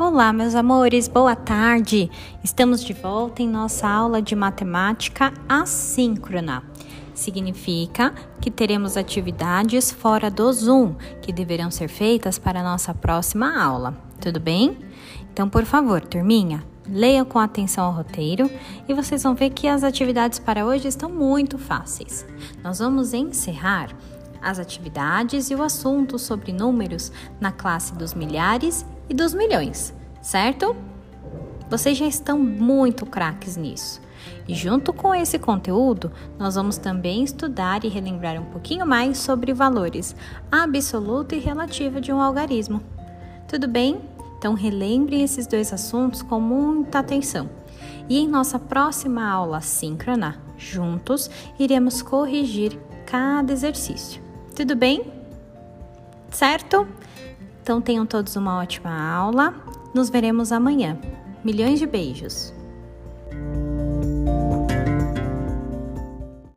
Olá, meus amores, boa tarde! Estamos de volta em nossa aula de matemática assíncrona. Significa que teremos atividades fora do Zoom que deverão ser feitas para nossa próxima aula, tudo bem? Então, por favor, turminha, leiam com atenção o roteiro e vocês vão ver que as atividades para hoje estão muito fáceis. Nós vamos encerrar as atividades e o assunto sobre números na classe dos milhares e dos milhões, certo? Vocês já estão muito craques nisso. E junto com esse conteúdo, nós vamos também estudar e relembrar um pouquinho mais sobre valores absoluto e relativo de um algarismo. Tudo bem? Então relembrem esses dois assuntos com muita atenção. E em nossa próxima aula síncrona, juntos, iremos corrigir cada exercício. Tudo bem? Certo? Então tenham todos uma ótima aula. Nos veremos amanhã. Milhões de beijos!